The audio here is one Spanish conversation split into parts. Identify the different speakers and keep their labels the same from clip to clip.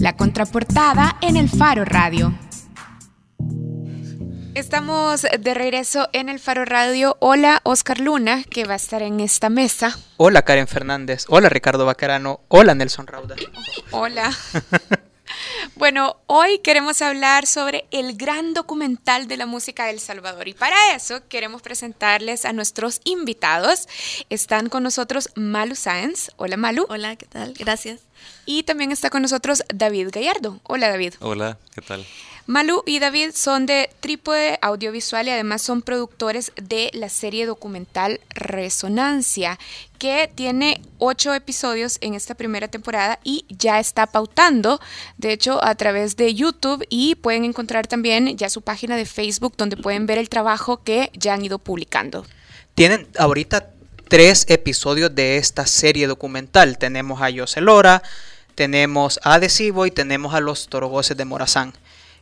Speaker 1: La contraportada en el Faro Radio. Estamos de regreso en el Faro Radio. Hola, Oscar Luna, que va a estar en esta mesa.
Speaker 2: Hola, Karen Fernández. Hola, Ricardo Bacarano. Hola, Nelson Rauda.
Speaker 1: Hola. Bueno, hoy queremos hablar sobre el gran documental de la música de El Salvador y para eso queremos presentarles a nuestros invitados. Están con nosotros Malu Sáenz. Hola Malu.
Speaker 3: Hola, ¿qué tal? Gracias.
Speaker 1: Y también está con nosotros David Gallardo. Hola David.
Speaker 4: Hola, ¿qué tal?
Speaker 1: Malu y David son de Trípode Audiovisual y además son productores de la serie documental Resonancia, que tiene ocho episodios en esta primera temporada y ya está pautando, de hecho, a través de YouTube y pueden encontrar también ya su página de Facebook donde pueden ver el trabajo que ya han ido publicando.
Speaker 2: Tienen ahorita tres episodios de esta serie documental. Tenemos a José Lora, tenemos a Adhesivo y tenemos a los Torogoces de Morazán.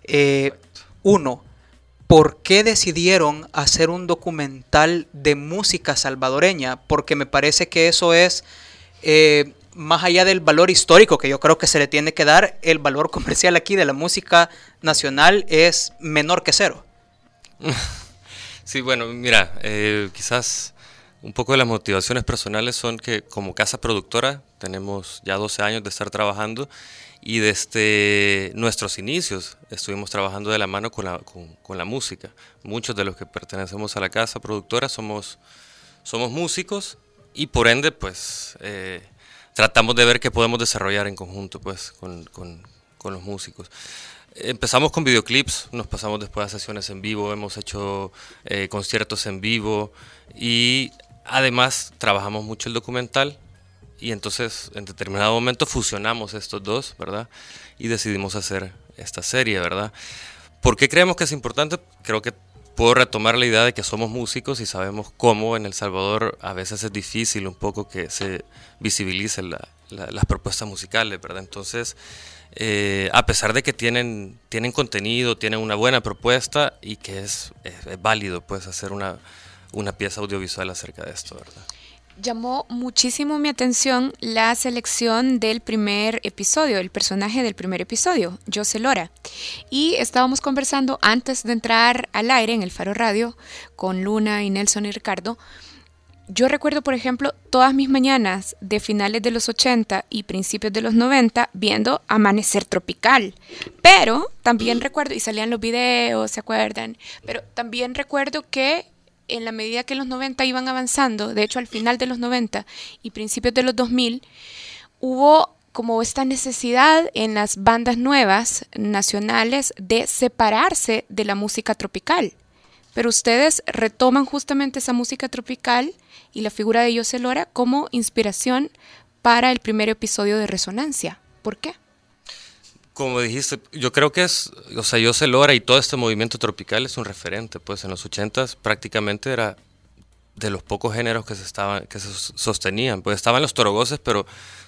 Speaker 2: Eh, uno, ¿por qué decidieron hacer un documental de música salvadoreña? Porque me parece que eso es, eh, más allá del valor histórico que yo creo que se le tiene que dar, el valor comercial aquí de la música nacional es menor que cero.
Speaker 4: Sí, bueno, mira, eh, quizás un poco de las motivaciones personales son que como casa productora tenemos ya 12 años de estar trabajando y desde nuestros inicios estuvimos trabajando de la mano con la, con, la, música. Muchos de los que pertenecemos a la casa productora somos, somos músicos y por ende pues eh, tratamos de ver qué podemos desarrollar en conjunto pues con, con, con los músicos. Empezamos con videoclips, nos pasamos después a sesiones en vivo, hemos hecho eh, conciertos en vivo y además trabajamos mucho el documental y entonces en determinado momento fusionamos estos dos, ¿verdad? Y decidimos hacer esta serie, ¿verdad? ¿Por qué creemos que es importante? Creo que puedo retomar la idea de que somos músicos y sabemos cómo en El Salvador a veces es difícil un poco que se visibilicen las propuestas musicales, ¿verdad? Entonces, eh, a pesar de que tienen, tienen contenido, tienen una buena propuesta y que es, válido pues hacer una, una pieza audiovisual acerca de esto, ¿verdad?
Speaker 1: Llamó muchísimo mi atención la selección del primer episodio, el personaje del primer episodio, José Lora. Y estábamos conversando antes de entrar al aire en el Faro Radio con Luna y Nelson y Ricardo. Yo recuerdo, por ejemplo, todas mis mañanas de finales de los 80 y principios de los 90 viendo Amanecer Tropical. Pero también recuerdo, y salían los videos, ¿se acuerdan? Pero también recuerdo que en la medida que los 90 iban avanzando, de hecho al final de los 90 y principios de los 2000, hubo como esta necesidad en las bandas nuevas nacionales de separarse de la música tropical. Pero ustedes retoman justamente esa música tropical y la figura de José Lora como inspiración para el primer episodio de Resonancia. ¿Por qué?
Speaker 4: Como dijiste, yo creo que es, o sea, yo Lora y todo este movimiento tropical es un referente, pues en los 80 prácticamente era de los pocos géneros que se estaban que se sostenían, pues estaban los torogoces, pero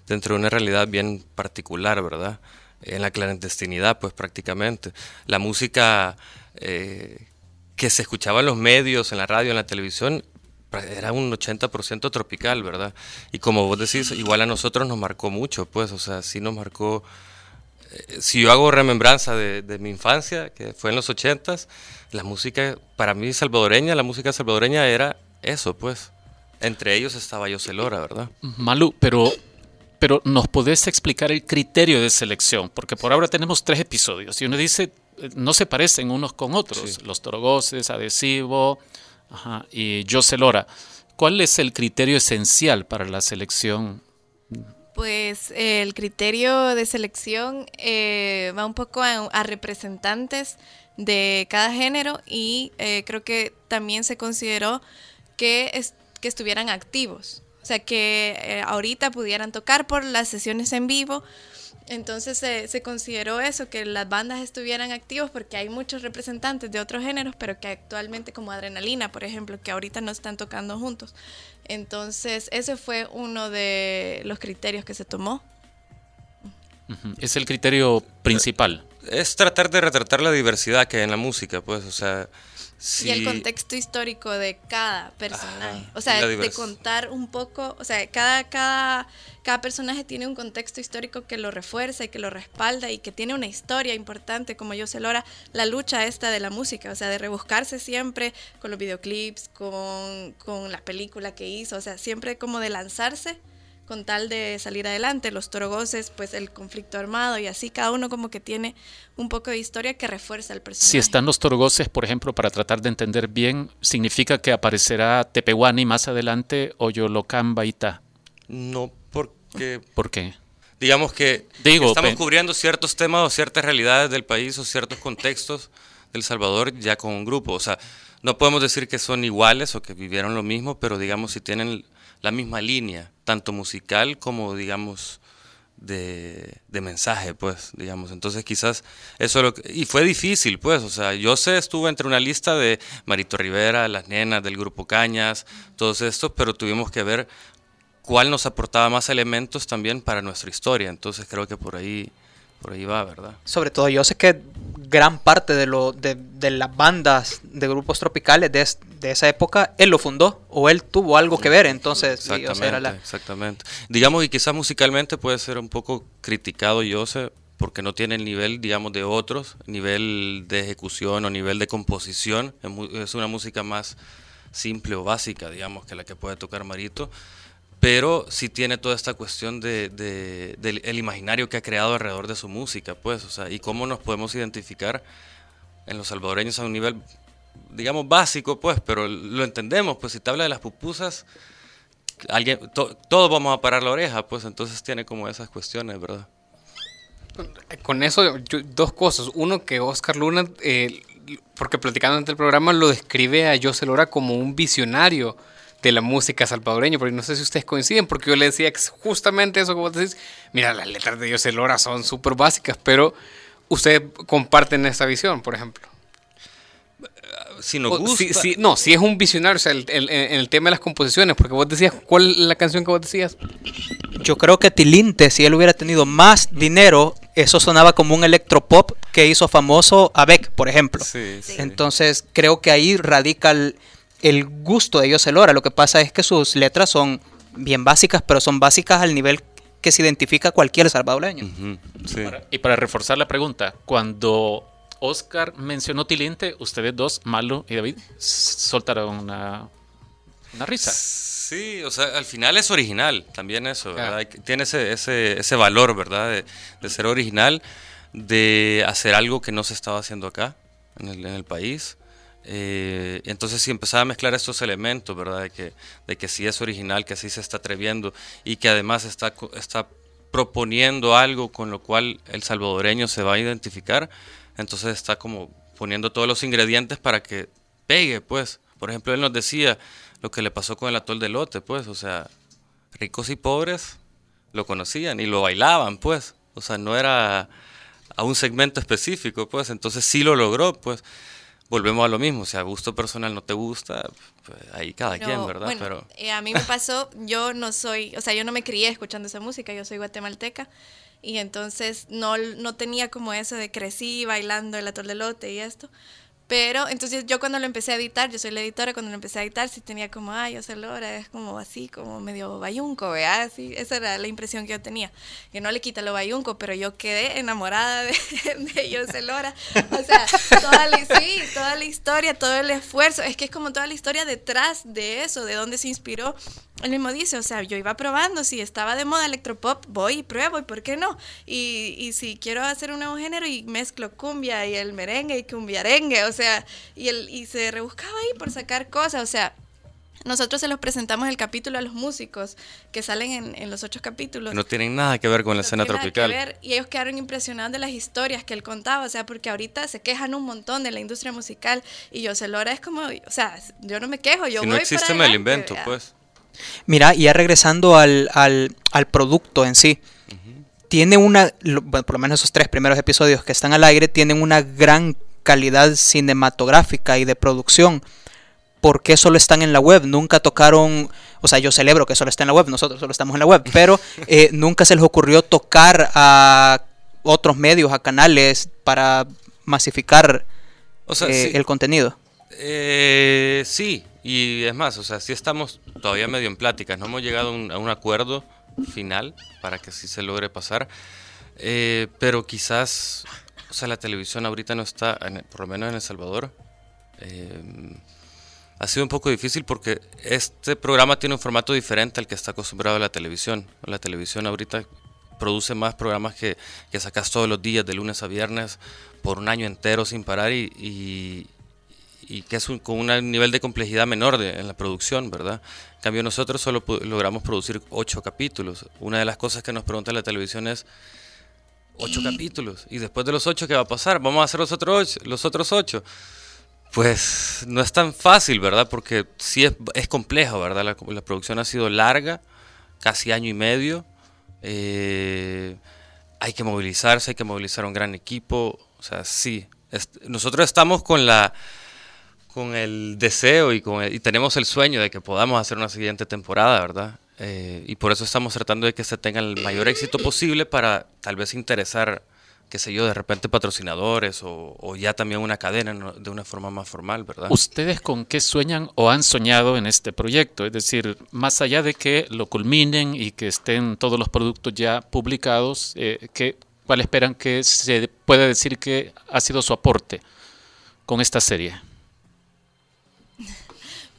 Speaker 4: dentro de una realidad bien particular, ¿verdad? En la clandestinidad, pues prácticamente. La música eh, que se escuchaba en los medios, en la radio, en la televisión, era un 80% tropical, ¿verdad? Y como vos decís, igual a nosotros nos marcó mucho, pues, o sea, sí nos marcó si yo hago remembranza de, mi infancia, que fue en los ochentas, la música, para mí salvadoreña, la música salvadoreña era eso, pues. Entre ellos estaba José Lora, ¿verdad?
Speaker 5: Malú, pero, pero ¿nos podés explicar el criterio de selección? Porque por ahora tenemos tres episodios y uno dice, eh, no se parecen unos con otros. Los Torogoces, Adhesivo y José Lora. ¿Cuál es el criterio esencial para la selección
Speaker 3: pues el criterio de selección eh, va un poco a, representantes de cada género y eh, creo que también se consideró que, que estuvieran activos, o sea, que eh, ahorita pudieran tocar por las sesiones en vivo entonces se, consideró eso, que las bandas estuvieran activos porque hay muchos representantes de otros géneros, pero que actualmente como Adrenalina, por ejemplo, que ahorita no están tocando juntos. Entonces ese fue uno de los criterios que se tomó.
Speaker 5: Es el criterio principal.
Speaker 4: es tratar de retratar la diversidad que hay en la música, pues, o sea...
Speaker 3: Y el contexto histórico de cada personaje. o sea, de contar un poco, o sea, cada, cada, cada personaje tiene un contexto histórico que lo refuerza y que lo respalda y que tiene una historia importante, como yo se logra la lucha esta de la música, o sea, de rebuscarse siempre con los videoclips, con, con la película que hizo, o sea, siempre como de lanzarse con tal de salir adelante. Los torogoces, pues el conflicto armado y así, cada uno como que tiene un poco de historia que refuerza el personaje.
Speaker 5: Si están los torogoces, por ejemplo, para tratar de entender bien, ¿significa que aparecerá Tepehuani más adelante o Yolocambaita?
Speaker 4: No, porque...
Speaker 5: ¿Por qué?
Speaker 4: Digamos que Digo, estamos cubriendo ciertos temas o ciertas realidades del país o ciertos contextos del Salvador ya con un grupo. O sea, no podemos decir que son iguales o que vivieron lo mismo, pero digamos si tienen la misma línea, tanto musical como, digamos, de, mensaje, pues, digamos. Entonces quizás eso lo y fue difícil, pues, o sea, yo sé, estuve entre una lista de Marito Rivera, las nenas del grupo Cañas, todos estos, pero tuvimos que ver cuál nos aportaba más elementos también para nuestra historia. Entonces creo que por ahí por ahí va, ¿verdad?
Speaker 2: Sobre todo, yo sé que gran parte de, lo, de, de las bandas de grupos tropicales de, de, esa época, él lo fundó o él tuvo algo que ver, entonces...
Speaker 4: Exactamente, exactamente. Digamos, y quizás musicalmente puede ser un poco criticado, yo sé, porque no tiene el nivel, digamos, de otros, nivel de ejecución o nivel de composición, es una música más simple o básica, digamos, que la que puede tocar Marito pero sí tiene toda esta cuestión de, del imaginario que ha creado alrededor de su música, pues, o sea, y cómo nos podemos identificar en los salvadoreños a un nivel, digamos, básico, pues, pero lo entendemos, pues, si te habla de las pupusas, alguien, todos vamos a parar la oreja, pues, entonces tiene como esas cuestiones, ¿verdad?
Speaker 6: Con eso, dos cosas. Uno, que Oscar Luna, eh, porque platicando ante el programa, lo describe a José Lora como un visionario de la música salvadoreña, porque no sé si ustedes coinciden, porque yo le decía justamente eso que vos decís, mira, las letras de José Lora son súper básicas, pero ustedes comparten esta visión, por ejemplo.
Speaker 4: Si nos gusta.
Speaker 6: no, si es un visionario, o sea, el, el, el, tema de las composiciones, porque vos decías, ¿cuál es la canción que vos decías?
Speaker 2: Yo creo que Tilinte, si él hubiera tenido más dinero, eso sonaba como un electropop que hizo famoso a Beck, por ejemplo. Entonces, creo que ahí radica el el gusto de Lora. Lo que pasa es que sus letras son bien básicas, pero son básicas al nivel que se identifica cualquier salvadoreño.
Speaker 5: y para reforzar la pregunta, cuando Oscar mencionó Tilinte, ustedes dos, Malo y David, soltaron una, una risa.
Speaker 4: Sí, o sea, al final es original, también eso, ¿verdad? Tiene ese, ese, ese valor, ¿verdad? De, de, ser original, de hacer algo que no se estaba haciendo acá, en el, en el país. Eh, entonces si empezaba a mezclar estos elementos, ¿verdad? De que, de que sí es original, que sí se está atreviendo y que además está, está proponiendo algo con lo cual el salvadoreño se va a identificar, entonces está como poniendo todos los ingredientes para que pegue, pues. Por ejemplo, él nos decía lo que le pasó con el atol de lote, pues, o sea, ricos y pobres lo conocían y lo bailaban, pues. O sea, no era a un segmento específico, pues, entonces sí lo logró, pues volvemos a lo mismo, si a gusto personal no te gusta, pues ahí cada quien, ¿verdad?
Speaker 3: Pero eh, a mí me pasó, yo no soy, o sea, yo no me crié escuchando esa música, yo soy guatemalteca y entonces no, no tenía como eso de crecí bailando el atol de lote y esto, pero entonces yo cuando lo empecé a editar, yo soy la editora, cuando lo empecé a editar sí tenía como, ay, José Lora es como así, como medio bayunco, ¿verdad? Así, esa era la impresión que yo tenía. Que no le quita lo bayunco, pero yo quedé enamorada de, de Lora. O sea, toda sí, toda la historia, todo el esfuerzo, es que es como toda la historia detrás de eso, de dónde se inspiró. Él mismo dice, o sea, yo iba probando, si estaba de moda electropop, voy y pruebo, ¿y por qué no? Y, y si quiero hacer un nuevo género y mezclo cumbia y el merengue y cumbiarengue, o sea, y, el, y se rebuscaba ahí por sacar cosas, o sea, nosotros se los presentamos el capítulo a los músicos que salen en, los ocho capítulos.
Speaker 4: No tienen nada que ver con la escena tropical.
Speaker 3: y ellos quedaron impresionados de las historias que él contaba, o sea, porque ahorita se quejan un montón de la industria musical y yo se Lora es como, o sea, yo no me quejo, yo
Speaker 4: si
Speaker 3: no
Speaker 4: existe me lo invento, pues.
Speaker 2: Mira, y ya regresando al, al, al producto en sí, tiene una, por lo menos esos tres primeros episodios que están al aire, tienen una gran calidad cinematográfica y de producción. ¿Por qué solo están en la web? Nunca tocaron, o sea, yo celebro que solo está en la web, nosotros solo estamos en la web, pero eh, nunca se les ocurrió tocar a otros medios, a canales para masificar
Speaker 4: O sea,
Speaker 2: eh,
Speaker 4: sí.
Speaker 2: el contenido.
Speaker 4: Eh, sí, y es más, o sea, sí estamos todavía medio en pláticas, no hemos llegado a un, acuerdo final para que sí se logre pasar, Eh, pero quizás, o sea, la televisión ahorita no está, en- por lo menos en El Salvador, eh, ha sido un poco difícil porque este programa tiene un formato diferente al que está acostumbrado la televisión. La televisión ahorita produce más programas que, que sacas todos los días, de lunes a viernes, por un año entero sin parar y- y que es un- con un nivel de complejidad menor de- en la producción, ¿verdad? En cambio nosotros solo logramos producir ocho capítulos. Una de las cosas que nos pregunta la televisión es, ocho capítulos, y después de los ocho, ¿qué va a pasar? ¿Vamos a hacer los otros ocho? Los otros ocho? Pues no es tan fácil, ¿verdad? Porque sí es, es complejo, ¿verdad? La, la producción ha sido larga, casi año y medio. Eh, hay que movilizarse, hay que movilizar un gran equipo. O sea, sí. es- nosotros estamos con la con el deseo y, con y tenemos el sueño de que podamos hacer una siguiente temporada, ¿verdad? Eh, y por eso estamos tratando de que se tenga el mayor éxito posible para tal vez interesar, qué sé yo, de repente patrocinadores o, ya también una cadena de una forma más formal, ¿verdad?
Speaker 5: ¿Ustedes con qué sueñan o han soñado en este proyecto? Es decir, más allá de que lo culminen y que estén todos los productos ya publicados, eh, ¿qué- ¿cuál esperan que se pueda decir que ha sido su aporte con esta serie?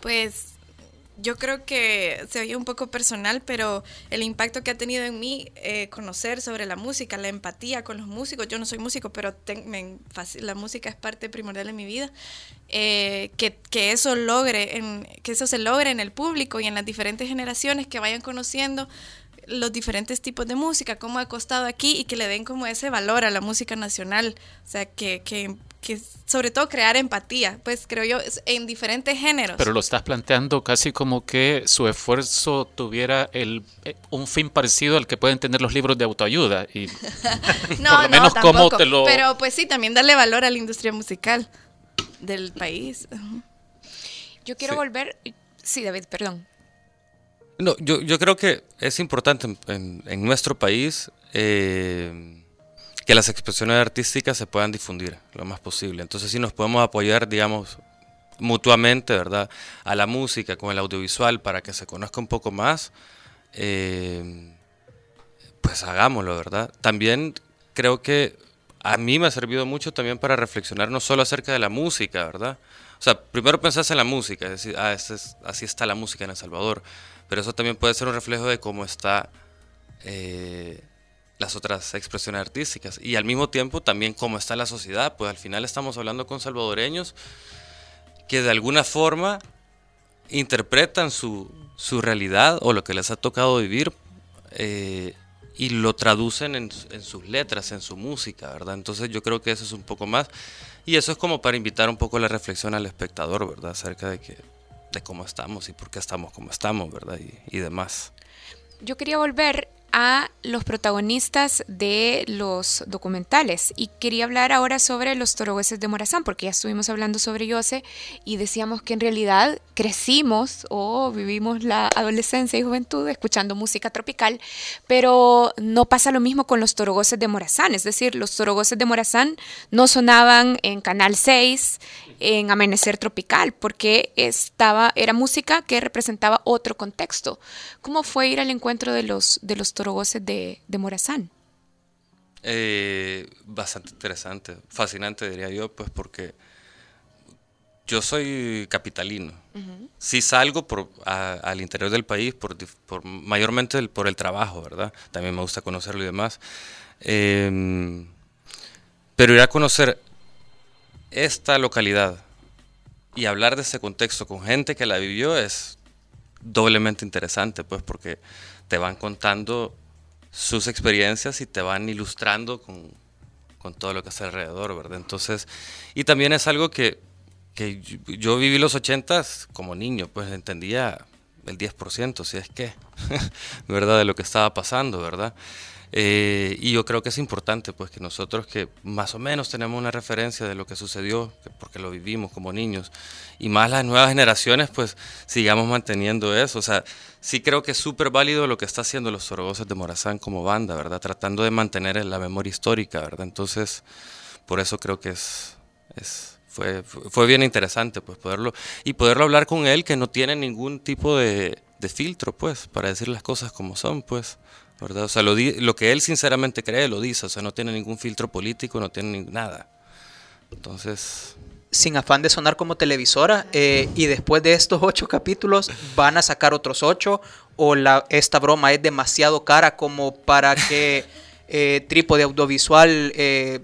Speaker 3: Pues yo creo que se oye un poco personal, pero el impacto que ha tenido en mí eh, conocer sobre la música, la empatía con los músicos. Yo no soy músico, pero ten- me la música es parte primordial de mi vida. Eh, que, que eso logre, en, que eso se logre en el público y en las diferentes generaciones que vayan conociendo los diferentes tipos de música, cómo ha costado aquí y que le den como ese valor a la música nacional. O sea, que, que, que sobre todo crear empatía, pues creo yo, en diferentes géneros.
Speaker 5: Pero lo estás planteando casi como que su esfuerzo tuviera el, eh, un fin parecido al que pueden tener los libros de autoayuda. Y
Speaker 3: No,
Speaker 5: por lo
Speaker 3: no,
Speaker 5: menos cómo
Speaker 3: tampoco.
Speaker 5: te lo-
Speaker 3: Pero pues sí, también darle valor a la industria musical del país.
Speaker 1: Yo quiero
Speaker 4: Sí.
Speaker 1: volver. Sí, David, perdón.
Speaker 4: No, yo, yo creo que es importante en, en- en nuestro país eh, que las expresiones artísticas se puedan difundir lo más posible. Entonces, si nos podemos apoyar, digamos, mutuamente, ¿verdad? A la música, con el audiovisual, para que se conozca un poco más, eh, pues hagámoslo, ¿verdad? También creo que a mí me ha servido mucho también para reflexionar no solo acerca de la música, ¿verdad? O sea, primero pensás en la música, es decir, ah, así está la música en El Salvador, pero eso también puede ser un reflejo de cómo está eh, las otras expresiones artísticas y al mismo tiempo también cómo está la sociedad, pues al final estamos hablando con salvadoreños que de alguna forma interpretan su, su realidad o lo que les ha tocado vivir eh, y lo traducen en, en sus letras, en su música, ¿verdad? Entonces yo creo que eso es un poco más. Y eso es como para invitar un poco la reflexión al espectador, ¿verdad? Acerca de, que, de cómo estamos y por qué estamos como estamos, ¿verdad? Y, y demás.
Speaker 1: Yo quería volver a los protagonistas de los documentales y quería hablar ahora sobre los torohueses de Morazán, porque ya estuvimos hablando sobre Yose y decíamos que en realidad crecimos o vivimos la adolescencia y juventud escuchando música tropical, pero no pasa lo mismo con los torogoces de Morazán, es decir, los torogoces de Morazán no sonaban en Canal 6, en Amanecer Tropical, porque estaba, era música que representaba otro contexto. ¿Cómo fue ir al encuentro de los, de los torogoces de, de Morazán?
Speaker 4: Eh, bastante interesante, fascinante diría yo, pues porque yo soy capitalino. Sí salgo por, a- al interior del país, por, mayormente el- por el trabajo, ¿verdad? También me gusta conocerlo y demás. Em, pero ir a conocer esta localidad y hablar de ese contexto con gente que la vivió es doblemente interesante, pues porque te van contando sus experiencias y te van ilustrando con, con todo lo que está alrededor, ¿verdad? Entonces, y también es algo que, que yo, yo viví los ochentas como niño, pues entendía el 10%, si es que, ¿verdad? De lo que estaba pasando, ¿verdad? Eh, y yo creo que es importante pues que nosotros que más o menos tenemos una referencia de lo que sucedió, porque lo vivimos como niños, y más las nuevas generaciones pues sigamos manteniendo eso. O sea, sí creo que es súper válido lo que está haciendo los Zorogoces de Morazán como banda, ¿verdad? Tratando de mantener la memoria histórica, ¿verdad? Entonces, por eso creo que es, es fue, fue bien interesante pues poderlo, y poderlo hablar con él que no tiene ningún tipo de, de filtro pues, para decir las cosas como son pues. ¿Verdad? O sea, lo, lo, que él sinceramente cree lo dice, o sea, no tiene ningún filtro político, no tiene nada. Entonces...
Speaker 2: Sin afán de sonar como televisora, eh, y después de estos ocho capítulos, ¿van a sacar otros ocho? ¿O la, esta broma es demasiado cara como para que eh, Trípode Audiovisual eh,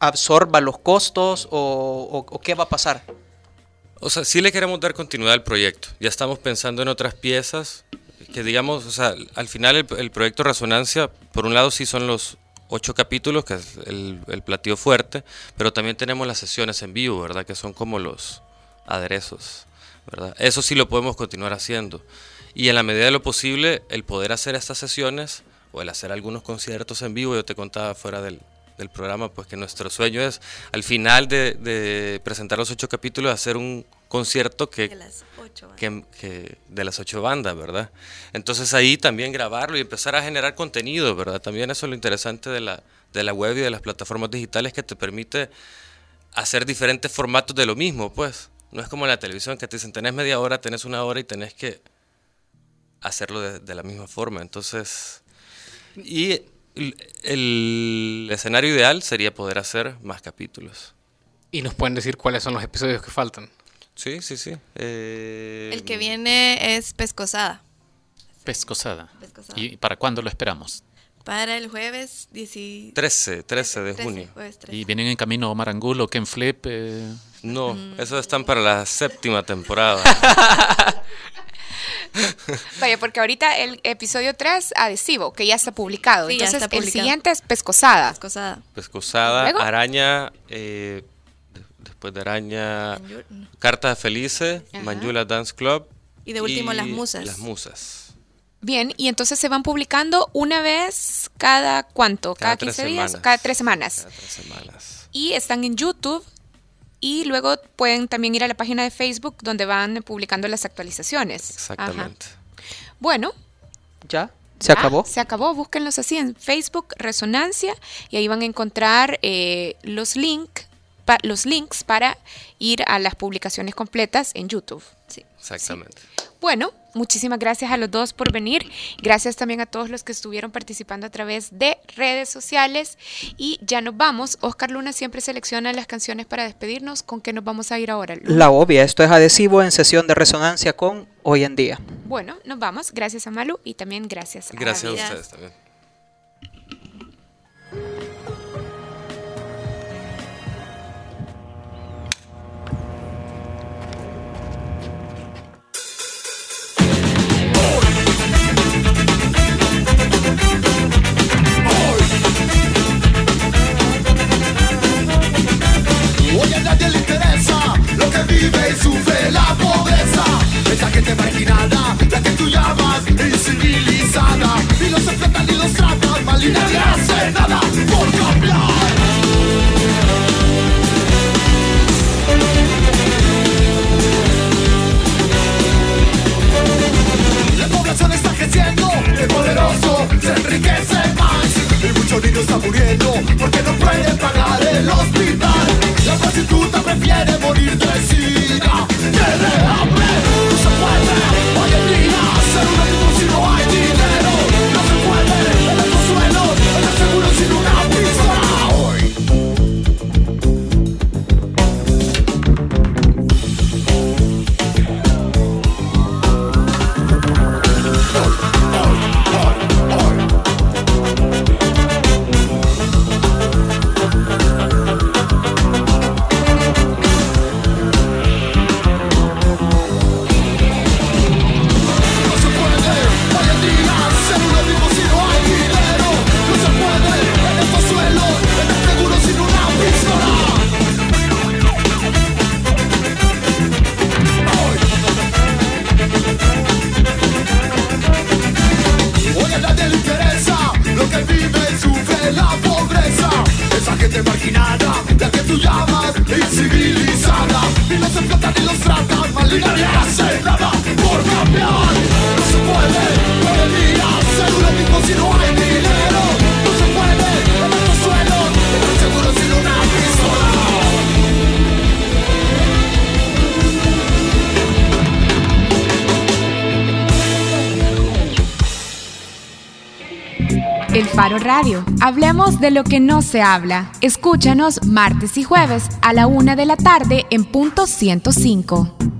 Speaker 2: absorba los costos? O, o, qué va a pasar?
Speaker 4: O sea, sí le queremos dar continuidad al proyecto. Ya estamos pensando en otras piezas que digamos, o sea, al final el, proyecto Resonancia, por un lado sí son los ocho capítulos, que es el, platillo fuerte, pero también tenemos las sesiones en vivo, ¿verdad? Que son como los aderezos, ¿verdad? Eso sí lo podemos continuar haciendo. Y en la medida de lo posible, el poder hacer estas sesiones o el hacer algunos conciertos en vivo, yo te contaba fuera del, del programa, pues que nuestro sueño es al final de, de presentar los ocho capítulos, hacer un concierto que de las ocho que, de las ocho bandas, ¿verdad? Entonces ahí también grabarlo y empezar a generar contenido, ¿verdad? También eso es lo interesante de la, de la web y de las plataformas digitales que te permite hacer diferentes formatos de lo mismo, pues. No es como en la televisión que te dicen, tenés media hora, tenés una hora y tenés que hacerlo de, de la misma forma. Entonces, y el escenario ideal sería poder hacer más capítulos.
Speaker 6: ¿Y nos pueden decir cuáles son los episodios que faltan?
Speaker 4: Sí, sí, sí.
Speaker 3: Eh, el que viene es Pescosada.
Speaker 5: Pescosada. ¿Y para cuándo lo esperamos?
Speaker 3: Para el jueves
Speaker 4: 13, 13 de junio.
Speaker 5: ¿Y vienen en camino Omar Angulo, Ken Flip? Eh?
Speaker 4: No, mm. esos están para la séptima temporada.
Speaker 1: Vaya, porque ahorita el episodio 3, adhesivo, que ya está publicado. Entonces, el siguiente es Pescosada.
Speaker 3: Pescosada.
Speaker 4: Pescosada, araña, eh, después de Araña, Carta Felice, Manjula Dance Club.
Speaker 3: Y de último Las Musas.
Speaker 4: Las Musas.
Speaker 1: Bien, y entonces se van publicando una vez cada cuánto, cada, 15 días, cada tres semanas.
Speaker 4: Cada tres semanas.
Speaker 1: Y están en YouTube y luego pueden también ir a la página de Facebook donde van publicando las actualizaciones.
Speaker 4: Exactamente.
Speaker 1: Bueno.
Speaker 2: ¿Ya? ¿Se acabó?
Speaker 1: Se acabó, búsquenlos así en Facebook, Resonancia, y ahí van a encontrar eh, los links los links para ir a las publicaciones completas en YouTube.
Speaker 4: Sí. Exactamente.
Speaker 1: Bueno, muchísimas gracias a los dos por venir. Gracias también a todos los que estuvieron participando a través de redes sociales. Y ya nos vamos. Oscar Luna siempre selecciona las canciones para despedirnos. ¿Con qué nos vamos a ir ahora?
Speaker 2: La obvia, esto es adhesivo en sesión de resonancia con hoy en día.
Speaker 1: Bueno, nos vamos. Gracias a Malu y también gracias
Speaker 4: a Gracias a ustedes también.
Speaker 1: El Faro Radio. Hablemos de lo que no se habla. Escúchanos martes y jueves a la una de la tarde en punto 105.